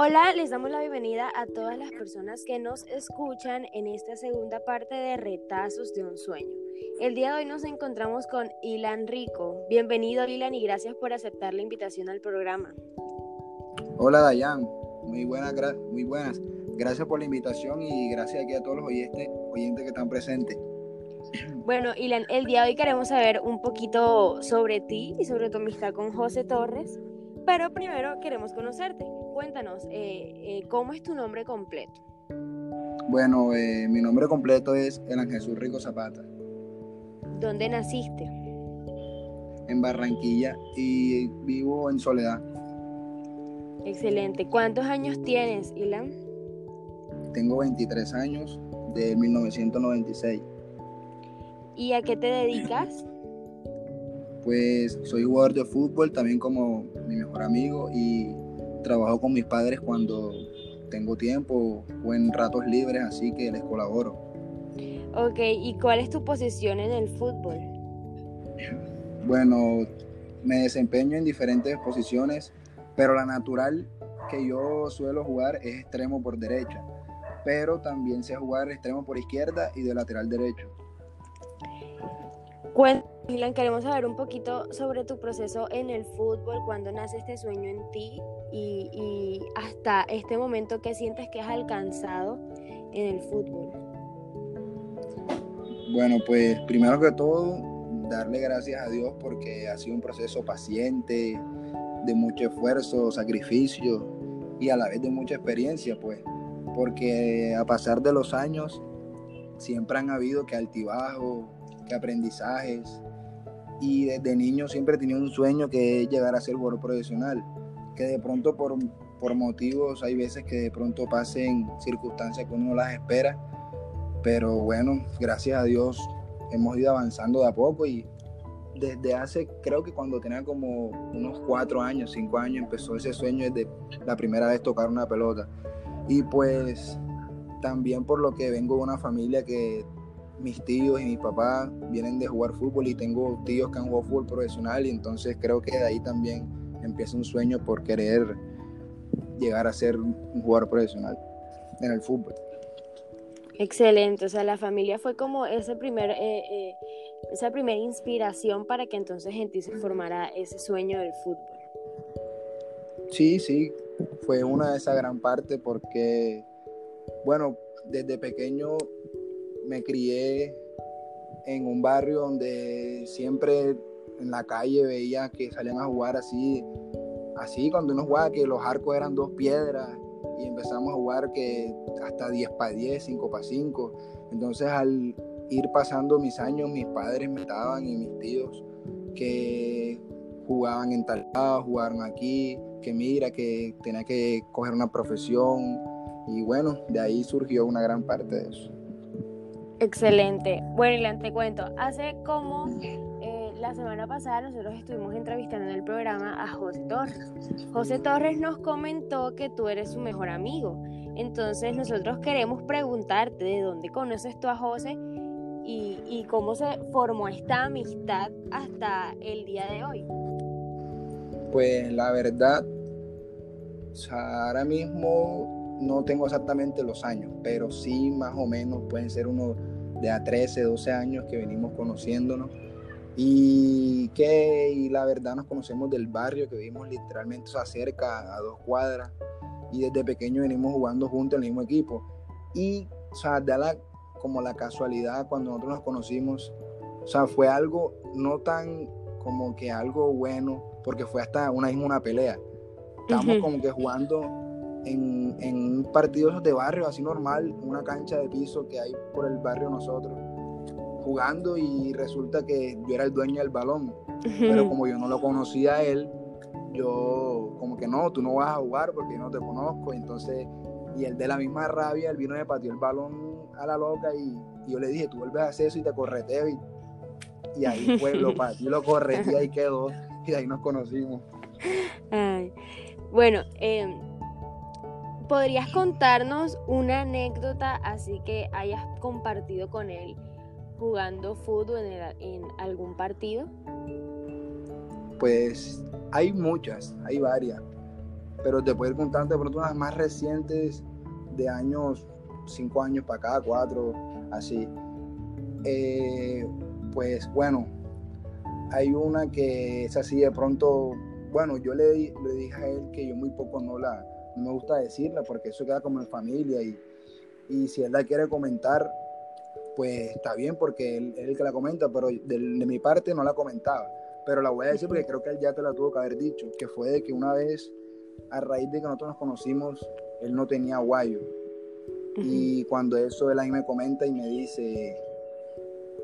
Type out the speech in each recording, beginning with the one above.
Hola, les damos la bienvenida a todas las personas que nos escuchan en esta segunda parte de Retazos de un Sueño. El día de hoy nos encontramos con Ilan Rico. Bienvenido, Ilan, y gracias por aceptar la invitación al programa. Hola, Dayan. Muy buenas, muy buenas. Gracias por la invitación y gracias aquí a todos los oyentes, oyentes que están presentes. Bueno, Ilan, el día de hoy queremos saber un poquito sobre ti y sobre tu amistad con José Torres, pero primero queremos conocerte cuéntanos, eh, eh, ¿cómo es tu nombre completo? Bueno, eh, mi nombre completo es Elan Jesús Rico Zapata. ¿Dónde naciste? En Barranquilla y vivo en Soledad. Excelente. ¿Cuántos años tienes, Ilan? Tengo 23 años, de 1996. ¿Y a qué te dedicas? Pues soy jugador de fútbol, también como mi mejor amigo y trabajo con mis padres cuando tengo tiempo o en ratos libres, así que les colaboro. Ok, ¿y cuál es tu posición en el fútbol? Bueno, me desempeño en diferentes posiciones, pero la natural que yo suelo jugar es extremo por derecha, pero también sé jugar extremo por izquierda y de lateral derecho. Cuéntame, Milan, queremos saber un poquito sobre tu proceso en el fútbol, cuando nace este sueño en ti y, hasta este momento que sientes que has alcanzado en el fútbol. Bueno, pues primero que todo, darle gracias a Dios porque ha sido un proceso paciente, de mucho esfuerzo, sacrificio y a la vez de mucha experiencia, pues, porque a pasar de los años siempre han habido que altibajos, que aprendizajes, y desde niño siempre tenido un sueño que es llegar a ser jugador profesional, que de pronto por, por motivos, hay veces que de pronto pasen circunstancias que uno no las espera, pero bueno, gracias a Dios hemos ido avanzando de a poco y desde hace, creo que cuando tenía como unos cuatro años, cinco años, empezó ese sueño de la primera vez tocar una pelota. Y pues también por lo que vengo de una familia que mis tíos y mi papá vienen de jugar fútbol y tengo tíos que han jugado fútbol profesional y entonces creo que de ahí también empieza un sueño por querer llegar a ser un jugador profesional en el fútbol. Excelente, o sea, la familia fue como ese primer, eh, eh, esa primera inspiración para que entonces en ti se formara ese sueño del fútbol. Sí, sí, fue una de esa gran parte porque, bueno, desde pequeño me crié en un barrio donde siempre en la calle veía que salían a jugar así, así cuando uno jugaba que los arcos eran dos piedras y empezamos a jugar que hasta 10 para 10, 5 para 5. Entonces al ir pasando mis años, mis padres me estaban y mis tíos que jugaban en tal lado, jugaron aquí, que mira, que tenía que coger una profesión y bueno, de ahí surgió una gran parte de eso. Excelente. Bueno, y te cuento, hace como eh, la semana pasada nosotros estuvimos entrevistando en el programa a José Torres. José Torres nos comentó que tú eres su mejor amigo. Entonces nosotros queremos preguntarte de dónde conoces tú a José y cómo se formó esta amistad hasta el día de hoy. Pues la verdad, ahora mismo no tengo exactamente los años, pero sí más o menos pueden ser unos de a 13, 12 años que venimos conociéndonos y que y la verdad nos conocemos del barrio, que vivimos literalmente cerca, a dos cuadras, y desde pequeño venimos jugando juntos en el mismo equipo. Y, o sea, da la, como la casualidad cuando nosotros nos conocimos, o sea, fue algo no tan como que algo bueno, porque fue hasta una misma una pelea. Estamos como que jugando en, en partidos de barrio, así normal, una cancha de piso que hay por el barrio nosotros, jugando y resulta que yo era el dueño del balón. Pero como yo no lo conocía a él, yo como que no, tú no vas a jugar porque yo no te conozco. Entonces, y él de la misma rabia, él vino y me pateó el balón a la loca y, yo le dije, tú vuelves a hacer eso y te correteo. Y, y ahí fue, lo pateó, lo correté y ahí quedó. Y ahí nos conocimos. Bueno, eh, ¿Podrías contarnos una anécdota así que hayas compartido con él jugando fútbol en, algún partido? Pues hay muchas, hay varias. pero te puedo ir contando de pronto unas más recientes de años, cinco años para acá, cuatro, así. Eh, pues bueno, hay una que es así de pronto, bueno, yo le, le dije a él que yo muy poco no la, no me gusta decirla porque eso queda como en familia y, y si él la quiere comentar, pues está bien porque él, es el que la comenta, pero de, de, mi parte no la comentaba. Pero la voy a decir porque creo que él ya te la tuvo que haber dicho, que fue de que una vez, a raíz de que nosotros nos conocimos, él no tenía guayo. Y cuando eso él ahí me comenta y me dice,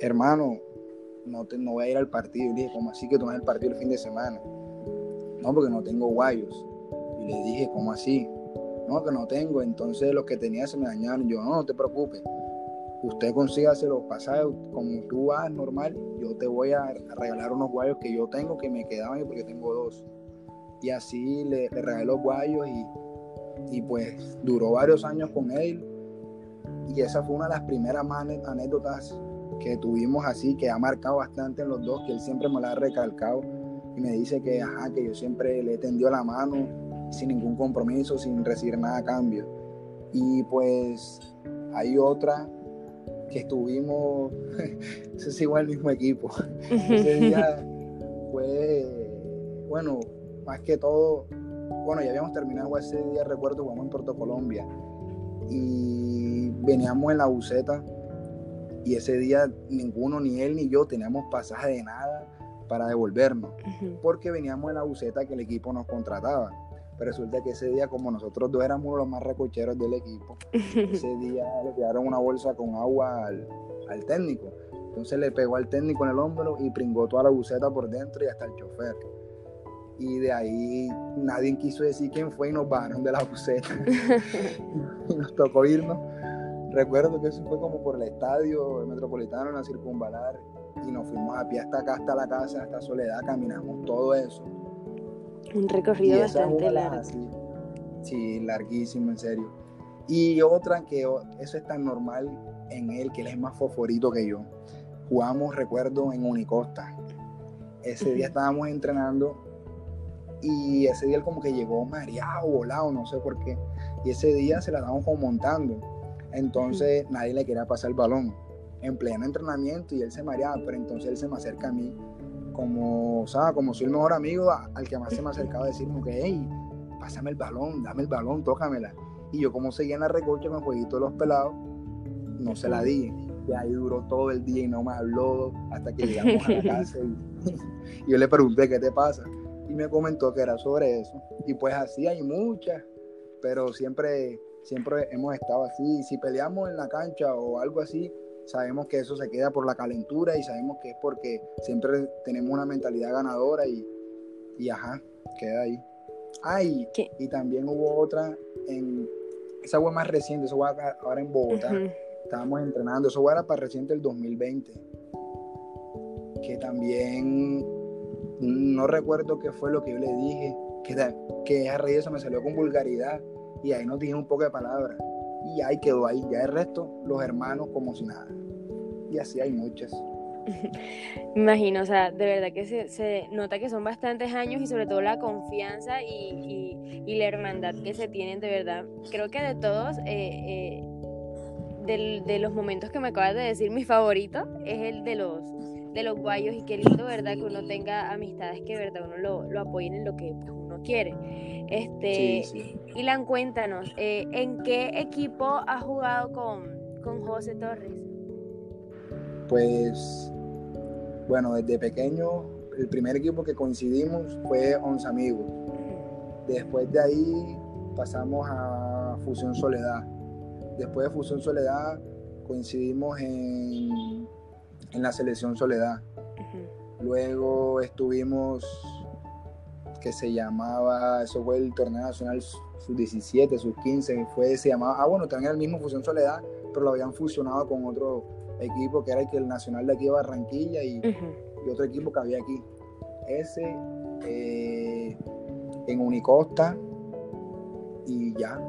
hermano, no, te, no voy a ir al partido. Y le dije, ¿cómo así que tú vas al partido el fin de semana? No, porque no tengo guayos. Y le dije, ¿cómo así? No, que no tengo. Entonces los que tenía se me dañaron. Yo, no, no te preocupes. Usted consígase los pasajes como tú vas normal. Yo te voy a regalar unos guayos que yo tengo que me quedaban porque tengo dos. Y así le, le regalé los guayos y, y pues duró varios años con él. Y esa fue una de las primeras anécdotas que tuvimos así, que ha marcado bastante en los dos, que él siempre me la ha recalcado y me dice que, ajá, que yo siempre le he tendido la mano sin ningún compromiso, sin recibir nada a cambio. Y pues hay otra que estuvimos, ese es igual el mismo equipo. Ese día fue, bueno, más que todo, bueno, ya habíamos terminado ese día, recuerdo, jugamos en Puerto Colombia y veníamos en la buceta y ese día ninguno, ni él ni yo, teníamos pasaje de nada para devolvernos, porque veníamos en la buceta que el equipo nos contrataba. Pero resulta que ese día, como nosotros dos éramos los más recocheros del equipo, ese día le quedaron una bolsa con agua al, al, técnico. Entonces le pegó al técnico en el hombro y pringó toda la buceta por dentro y hasta el chofer. Y de ahí nadie quiso decir quién fue y nos bajaron de la buceta. y nos tocó irnos Recuerdo que eso fue como por el estadio metropolitano en la circunvalar y nos fuimos a pie hasta acá, hasta la casa, hasta Soledad, caminamos todo eso. Un recorrido bastante largo. sí, larguísimo, en serio. Y otra que eso es tan normal en él, que él es más favorito que yo. Jugamos, recuerdo, en Unicosta. Ese día estábamos entrenando y ese día él como que llegó mareado, volado, no sé por qué. Y ese día se la estábamos como montando entonces nadie le quería pasar el balón en pleno entrenamiento y él se mareaba, pero entonces él se me acerca a mí como, o como soy el mejor amigo al que más se me acercaba a decirme que, hey, pásame el balón, dame el balón, tócamela. Y yo como seguía en la recocha con el jueguito de los pelados, no se la di. Y ahí duró todo el día y no me habló hasta que llegamos a la casa. Y, yo le pregunté, ¿qué te pasa? Y me comentó que era sobre eso. Y pues así hay muchas, pero siempre siempre hemos estado así. Si peleamos en la cancha o algo así, sabemos que eso se queda por la calentura y sabemos que es porque siempre tenemos una mentalidad ganadora y, y ajá, queda ahí. Ay, y, también hubo otra en esa fue más reciente, eso fue ahora en Bogotá. Estábamos entrenando, eso fue para reciente el 2020. Que también no recuerdo qué fue lo que yo le dije, que, que a raíz eso me salió con vulgaridad y ahí nos dije un poco de palabras. Y ahí quedó ahí. Ya el resto, los hermanos como si nada. Y así hay muchas. Imagino, o sea, de verdad que se, nota que son bastantes años y sobre todo la confianza y, la hermandad que se tienen, de verdad. Creo que de todos, eh, eh, de los momentos que me acabas de decir, mi favorito es el de los de los guayos y qué lindo, ¿verdad? Que uno tenga amistades que, ¿verdad? Uno lo, lo apoyen en lo que pues, uno quiere. Este, sí, Ilan, cuéntanos, eh, ¿en qué equipo has jugado con, con José Torres? Pues, bueno, desde pequeño, el primer equipo que coincidimos fue Once Amigos. Después de ahí pasamos a Fusión Soledad. Después de Fusión Soledad coincidimos en en la selección Soledad. Luego estuvimos, que se llamaba, eso fue el torneo nacional sub-17, sub-15, fue, se llamaba, ah bueno, también era el mismo Fusión Soledad, pero lo habían fusionado con otro equipo que era el, que el nacional de aquí de Barranquilla y, otro equipo que había aquí. Ese eh, en Unicosta y ya,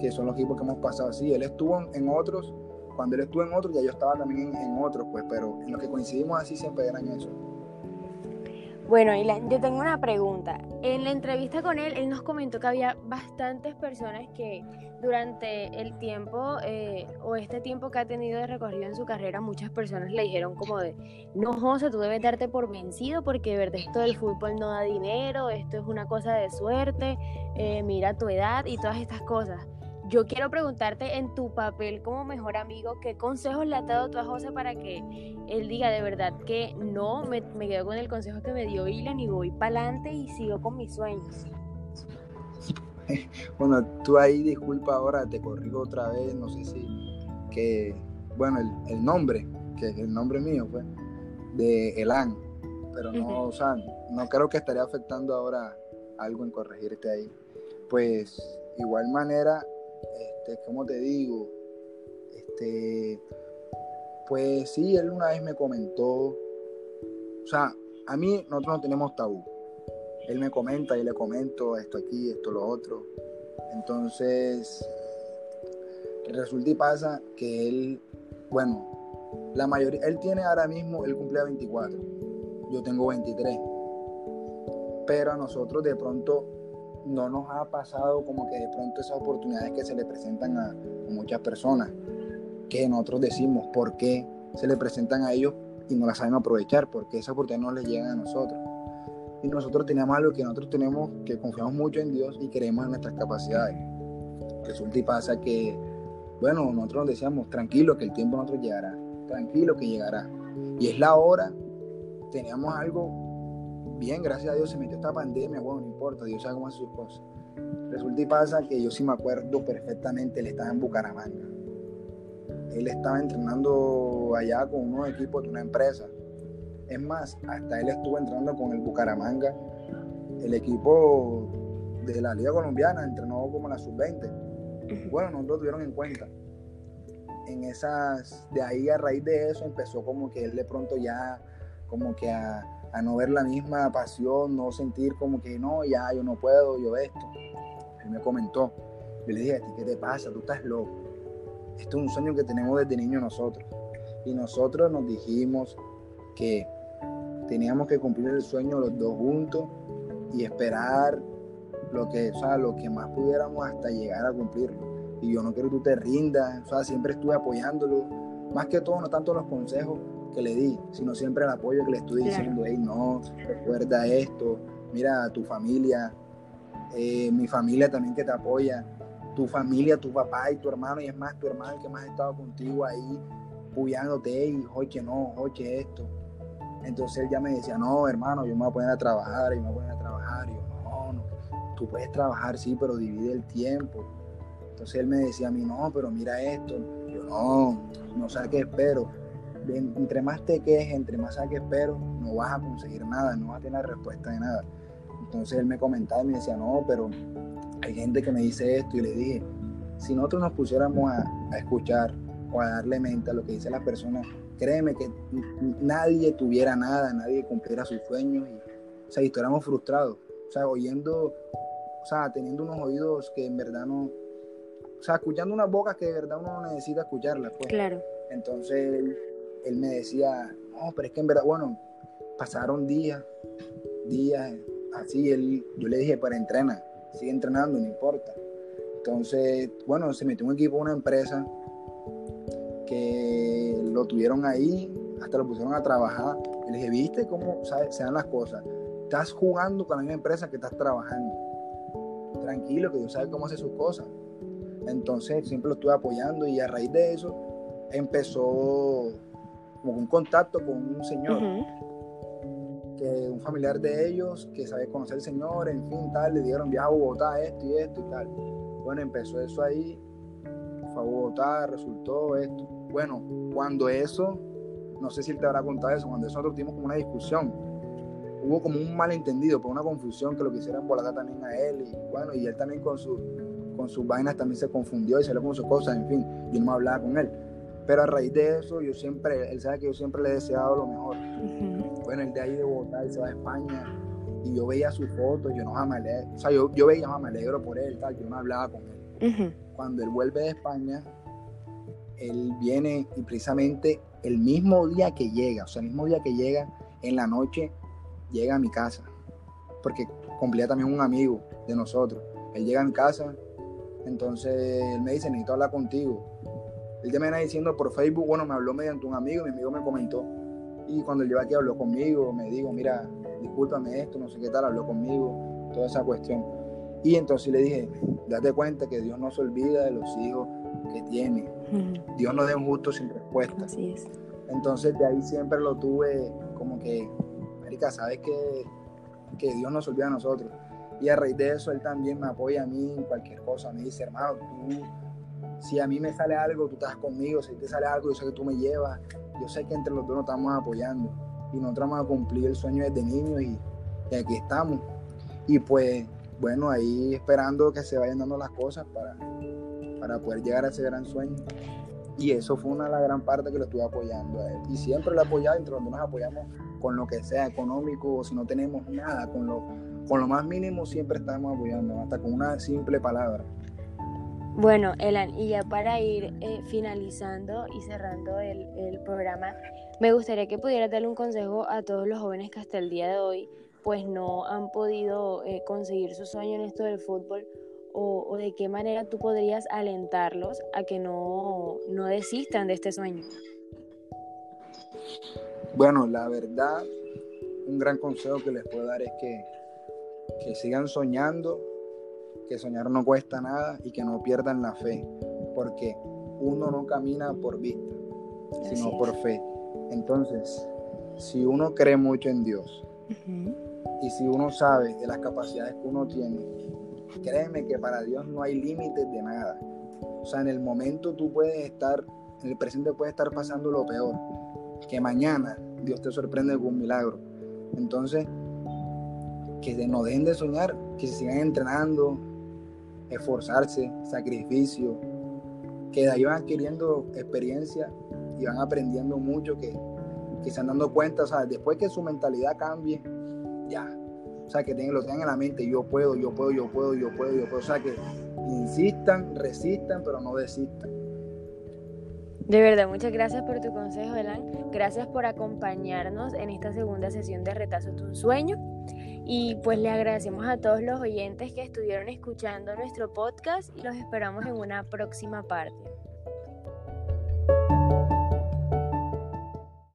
que son los equipos que hemos pasado así. Él estuvo en otros cuando él estuvo en otro, ya yo estaba también en, otros, pues, pero en lo que coincidimos así siempre eran eso. Bueno, yo tengo una pregunta. En la entrevista con él, él nos comentó que había bastantes personas que durante el tiempo eh, o este tiempo que ha tenido de recorrido en su carrera, muchas personas le dijeron como de, no, José, tú debes darte por vencido porque de verdad esto del fútbol no da dinero, esto es una cosa de suerte, eh, mira tu edad y todas estas cosas. Yo quiero preguntarte en tu papel como mejor amigo, ¿qué consejos le has dado tú a José para que él diga de verdad que no, me, quedo con el consejo que me dio Ilan y voy para adelante y sigo con mis sueños? Bueno, tú ahí disculpa ahora, te corrijo otra vez, no sé si que, bueno, el, nombre, que es el nombre mío fue, de Elan, pero no, o sea, no creo que estaría afectando ahora algo en corregirte ahí. Pues, igual manera, este, como te digo, este, pues sí, él una vez me comentó, o sea, a mí nosotros no tenemos tabú. Él me comenta y le comento esto aquí, esto, lo otro. Entonces, resulta y pasa que él, bueno, la mayoría, él tiene ahora mismo, él cumple 24, yo tengo 23. Pero a nosotros de pronto no nos ha pasado como que de pronto esas oportunidades que se le presentan a, muchas personas, que nosotros decimos por qué se le presentan a ellos y no las saben aprovechar, porque esa oportunidad no les llega a nosotros. Y nosotros tenemos algo que nosotros tenemos, que confiamos mucho en Dios y creemos en nuestras capacidades. Resulta y pasa que, bueno, nosotros nos decíamos, tranquilo que el tiempo nosotros llegará, tranquilo que llegará. Y es la hora, teníamos algo bien, gracias a Dios se metió esta pandemia, bueno, no importa, Dios sabe cómo hace sus cosas. Resulta y pasa que yo sí me acuerdo perfectamente, él estaba en Bucaramanga. Él estaba entrenando allá con unos equipos de una empresa. Es más, hasta él estuvo entrenando con el Bucaramanga, el equipo de la Liga Colombiana, entrenó como la sub-20. Bueno, no lo tuvieron en cuenta. En esas, de ahí a raíz de eso empezó como que él de pronto ya, como que a, a no ver la misma pasión, no sentir como que no, ya yo no puedo, yo esto. Él me comentó, yo le dije, ¿qué te pasa? Tú estás loco. Esto es un sueño que tenemos desde niño nosotros. Y nosotros nos dijimos que teníamos que cumplir el sueño los dos juntos y esperar lo que, o sea, lo que más pudiéramos hasta llegar a cumplirlo. Y yo no quiero que tú te rindas, o sea, siempre estuve apoyándolo. Más que todo, no tanto los consejos, que le di, sino siempre el apoyo que le estoy diciendo, hey, no, recuerda esto, mira, tu familia, eh, mi familia también que te apoya, tu familia, tu papá y tu hermano, y es más, tu hermano que más ha estado contigo ahí, puyándote, y oye, no, oye, esto. Entonces él ya me decía, no, hermano, yo me voy a poner a trabajar, y me voy a poner a trabajar, y yo, no, no, tú puedes trabajar, sí, pero divide el tiempo. Entonces él me decía a mí, no, pero mira esto. Yo, no, no sé qué espero entre más te quejes, entre más saques pero, no vas a conseguir nada, no vas a tener respuesta de nada. Entonces él me comentaba y me decía, no, pero hay gente que me dice esto y le dije, si nosotros nos pusiéramos a, escuchar o a darle mente a lo que dice la persona, créeme que nadie tuviera nada, nadie cumpliera sus sueños y, o sea, estuviéramos frustrados, o sea, oyendo, o sea, teniendo unos oídos que en verdad no, o sea, escuchando unas bocas que de verdad uno no necesita escucharlas, pues. Claro. Entonces él me decía, no, pero es que en verdad, bueno, pasaron días, días, así, él, yo le dije, para entrenar, sigue entrenando, no importa. Entonces, bueno, se metió un equipo, una empresa, que lo tuvieron ahí, hasta lo pusieron a trabajar. Y le dije, ¿viste cómo se dan las cosas? Estás jugando con la misma empresa que estás trabajando. Tranquilo, que Dios sabe cómo hace sus cosas. Entonces, siempre lo estuve apoyando y a raíz de eso empezó como un contacto con un señor, que un familiar de ellos que sabe conocer al señor, en fin, tal, le dieron viaje a Bogotá, esto y esto y tal. Bueno, empezó eso ahí, fue a Bogotá, resultó esto. Bueno, cuando eso, no sé si él te habrá contado eso, cuando eso nosotros tuvimos como una discusión, hubo como un malentendido, por una confusión que lo quisieran volar también a él, y bueno, y él también con, su, con sus vainas también se confundió y se le con sus cosas, en fin, yo no me hablaba con él. Pero a raíz de eso, yo siempre, él sabe que yo siempre le he deseado lo mejor. Bueno, el de ahí de Bogotá, él se va a España y yo veía sus fotos, yo no jamás le, o sea, yo, yo veía, me alegro por él, tal, yo no hablaba con él. Cuando él vuelve de España, él viene y precisamente el mismo día que llega, o sea, el mismo día que llega, en la noche, llega a mi casa, porque cumplía también un amigo de nosotros. Él llega a mi casa, entonces él me dice, necesito hablar contigo. Él ya me viene diciendo por Facebook, bueno, me habló mediante un amigo, mi amigo me comentó. Y cuando él llegó aquí habló conmigo, me dijo, mira, discúlpame esto, no sé qué tal, habló conmigo, toda esa cuestión. Y entonces le dije, date cuenta que Dios no se olvida de los hijos que tiene. Dios no da un justo sin respuesta. Así es. Entonces de ahí siempre lo tuve como que, Marica, sabes que, que Dios no se olvida de nosotros. Y a raíz de eso, él también me apoya a mí en cualquier cosa. Me dice, hermano, tú, si a mí me sale algo, tú estás conmigo. Si te sale algo, yo sé que tú me llevas. Yo sé que entre los dos nos estamos apoyando. Y nosotros vamos a cumplir el sueño desde niños y, aquí estamos. Y pues, bueno, ahí esperando que se vayan dando las cosas para, para poder llegar a ese gran sueño. Y eso fue una de las gran parte que lo estuve apoyando a él. Y siempre lo he apoyado, entre los dos nos apoyamos con lo que sea económico, o si no tenemos nada, con lo, con lo más mínimo siempre estamos apoyando, hasta con una simple palabra. Bueno, Elan, y ya para ir eh, finalizando y cerrando el, programa, me gustaría que pudieras darle un consejo a todos los jóvenes que hasta el día de hoy pues no han podido eh, conseguir su sueño en esto del fútbol o, o, de qué manera tú podrías alentarlos a que no, no desistan de este sueño. Bueno, la verdad, un gran consejo que les puedo dar es que que sigan soñando, que soñar no cuesta nada y que no pierdan la fe, porque uno no camina por vista, sino por fe. Entonces, si uno cree mucho en Dios y si uno sabe de las capacidades que uno tiene, créeme que para Dios no hay límites de nada. O sea, en el momento tú puedes estar, en el presente puedes estar pasando lo peor, que mañana Dios te sorprende con un milagro. Entonces, que no dejen de soñar, que se sigan entrenando, esforzarse, sacrificio, que de ahí van adquiriendo experiencia y van aprendiendo mucho, que, que se han dando cuenta, o sea, después que su mentalidad cambie, ya, o sea, que tengan, lo tengan en la mente, yo puedo, yo puedo, yo puedo, yo puedo, yo puedo, o sea, que insistan, resistan, pero no desistan. De verdad, muchas gracias por tu consejo, Elan. Gracias por acompañarnos en esta segunda sesión de Retazo tu Sueño. Y pues le agradecemos a todos los oyentes que estuvieron escuchando nuestro podcast y los esperamos en una próxima parte.